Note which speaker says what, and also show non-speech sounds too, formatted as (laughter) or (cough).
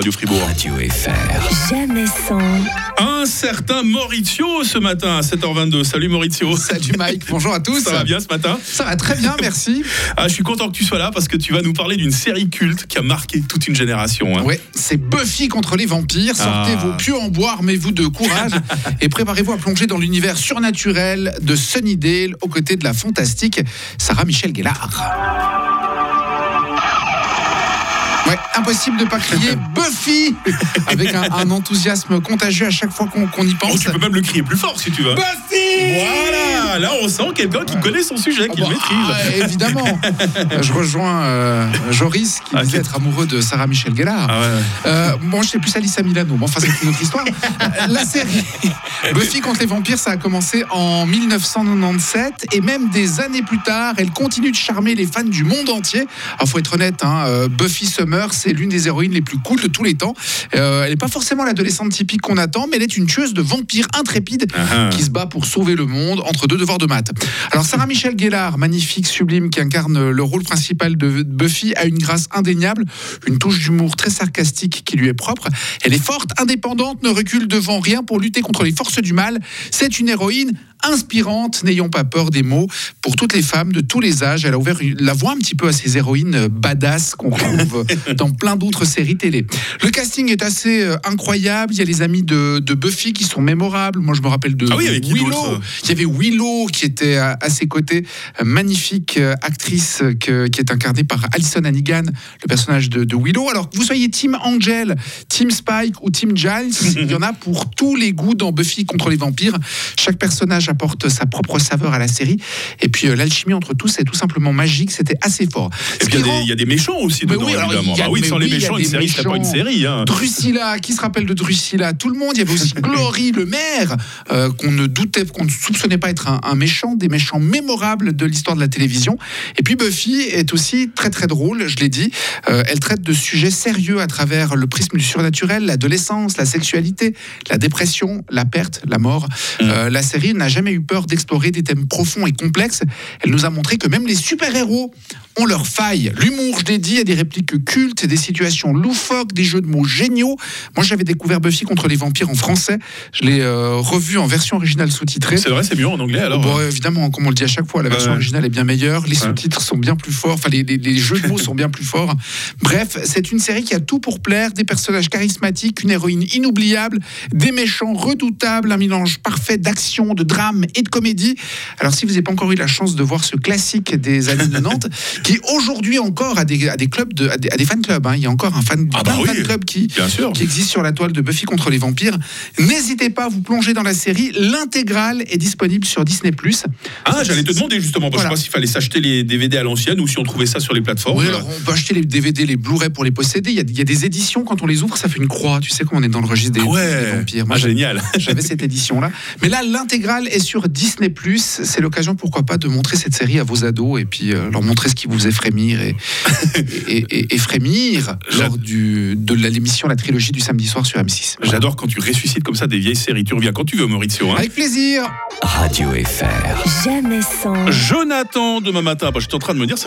Speaker 1: Radio Fribourg.
Speaker 2: Radio FR.
Speaker 3: Jamais sans,
Speaker 1: Un certain Maurizio ce matin à 7h22. Salut Maurizio.
Speaker 4: Salut Mike, bonjour à tous.
Speaker 1: Ça va bien ce matin
Speaker 4: Ça va très bien, merci. (laughs)
Speaker 1: ah, Je suis content que tu sois là parce que tu vas nous parler d'une série culte qui a marqué toute une génération. hein.
Speaker 4: Ouais, c'est Buffy contre les vampires. Sortez
Speaker 1: Ah.
Speaker 4: vos pieux en bois, armez-vous de courage (laughs) et préparez-vous à plonger dans l'univers surnaturel de Sunnydale aux côtés de la fantastique Sarah Michel Gellar. Impossible de pas crier (laughs) Buffy avec un, un enthousiasme contagieux à chaque fois qu'on y
Speaker 1: Oh,
Speaker 4: pense.
Speaker 1: tu peux même le crier plus fort si tu veux.
Speaker 4: Buffy
Speaker 1: Voilà, là on sent quelqu'un qui connaît son sujet, qui
Speaker 4: Ah
Speaker 1: le
Speaker 4: bah,
Speaker 1: maîtrise.
Speaker 4: ah, évidemment. (laughs) Je rejoins euh, Joris qui
Speaker 1: Ah,
Speaker 4: disait être amoureux de Sarah Michel Gellar.
Speaker 1: Ah ouais.
Speaker 4: Euh, bon, je sais plus Alissa Milano, mais enfin, c'est une autre histoire. Euh, La série (laughs) Buffy contre les vampires, ça a commencé en 1997 et même des années plus tard, elle continue de charmer les fans du monde entier. Alors, faut être honnête, hein, euh, Buffy Summer, c'est l'une des héroïnes les plus cool de tous les temps. Euh, elle n'est pas forcément l'adolescente typique qu'on attend, mais elle est une tueuse de vampires intrépide
Speaker 1: Ah,
Speaker 4: qui se bat pour sauver le monde entre deux devoirs de maths. Alors Sarah Michel Gellar, magnifique, sublime, qui incarne le rôle principal de Buffy, a une grâce indéniable, une touche d'humour très sarcastique qui lui est propre. Elle est forte, indépendante, ne recule devant rien pour lutter contre les forces du mal. C'est une héroïne inspirante, n'ayons pas peur des mots, pour toutes les femmes de tous les âges. Elle a ouvert la voie un petit peu à ces héroïnes euh, badass qu'on retrouve (laughs) dans plein d'autres séries télé. Le casting est assez euh, incroyable. Il y a les amis de, de Buffy qui sont mémorables. Moi, je me rappelle de
Speaker 1: Ah oui,
Speaker 4: Willow. Il y avait Willow qui était à, à ses côtés, euh, magnifique actrice que- qui est incarnée par Alison Hannigan, le personnage de, de Willow. Alors que vous soyez Team Angel, Team Spike ou Team Giles, (laughs) il y en a pour tous les goûts dans Buffy contre les vampires. Chaque personnage apporte sa propre saveur à la série. Et puis euh, l'alchimie entre tous est tout simplement magique. C'était assez fort.
Speaker 1: Et puis il y, a des-
Speaker 4: rend-
Speaker 1: il y a des méchants aussi dedans,
Speaker 4: oui, alors,
Speaker 1: évidemment.
Speaker 4: a-
Speaker 1: Ah oui, sans les
Speaker 4: oui,
Speaker 1: méchants, une série serait pas une série. hein.
Speaker 4: Drusilla, qui se rappelle de Drusilla Tout le monde. Il y avait aussi (laughs) Glory, le maire, euh, qu'on ne doutait, qu'on ne soupçonnait pas être un, un méchant, des méchants mémorables de l'histoire de la télévision. Et puis Buffy est aussi très très drôle, je l'ai dit. Euh, elle traite de sujets sérieux à travers le prisme du surnaturel, l'adolescence, la sexualité, la dépression, la perte, la mort. Euh, la série n'a jamais eu peur d'explorer des thèmes profonds et complexes. Elle nous a montré que même les super-héros ont leurs failles. L'humour, je l'ai dit, a des répliques cultes, des situations loufoques, des jeux de mots géniaux. Moi, j'avais découvert Buffy contre les vampires en français. Je l'ai euh, revu en version originale sous-titrée.
Speaker 1: C'est vrai, c'est mieux en anglais alors.
Speaker 4: Bon, évidemment, comme on le dit à chaque fois, la version
Speaker 1: Ouais.
Speaker 4: originale est bien meilleure, les sous-titres sont bien plus forts, enfin les, les- les jeux de mots (laughs) sont bien plus forts. Bref, c'est une série qui a tout pour plaire, des personnages charismatiques, une héroïne inoubliable, des méchants redoutables, un mélange parfait d'action, de drame et de comédie. Alors si vous n'avez pas encore eu la chance de voir ce classique des années 90, (laughs) qui aujourd'hui encore a des, a des clubs, de, a des, a des fan clubs, hein. il y a encore un fan,
Speaker 1: Ah bah
Speaker 4: de
Speaker 1: oui.
Speaker 4: fan clubs qui, existe sur la toile de Buffy contre les vampires. N'hésitez pas à vous plonger dans la série. L'intégrale est disponible sur Disney+.
Speaker 1: Ah, j'allais te demander justement,
Speaker 4: Voilà.
Speaker 1: je sais pas s'il fallait s'acheter les DVD à l'ancienne ou si on trouvait ça sur les plateformes.
Speaker 4: Oui, alors on peut acheter les DVD, les Blu-ray pour les posséder. Il y, a, il y a des éditions, quand on les ouvre, ça fait une croix. Tu sais, quand on est dans le registre des,
Speaker 1: Ah ouais.
Speaker 4: des vampires. Moi,
Speaker 1: Ah, génial.
Speaker 4: j'avais cette édition-là. Mais là, l'intégrale est sur Disney+. C'est l'occasion, pourquoi pas, de montrer cette série à vos ados et puis euh, leur montrer ce qui vous faisait frémir et, (laughs) et, et- et frémir lors du, de la- l'émission La Trilogie du samedi soir sur M6.
Speaker 1: J'adore quand tu ressuscites comme ça des vieilles séries. Tu reviens quand tu veux, Maurizio. hein.
Speaker 4: Avec plaisir
Speaker 2: Radio FR.
Speaker 3: jamais sans.
Speaker 1: Jonathan, demain matin, bah, j'étais en train de me dire, ça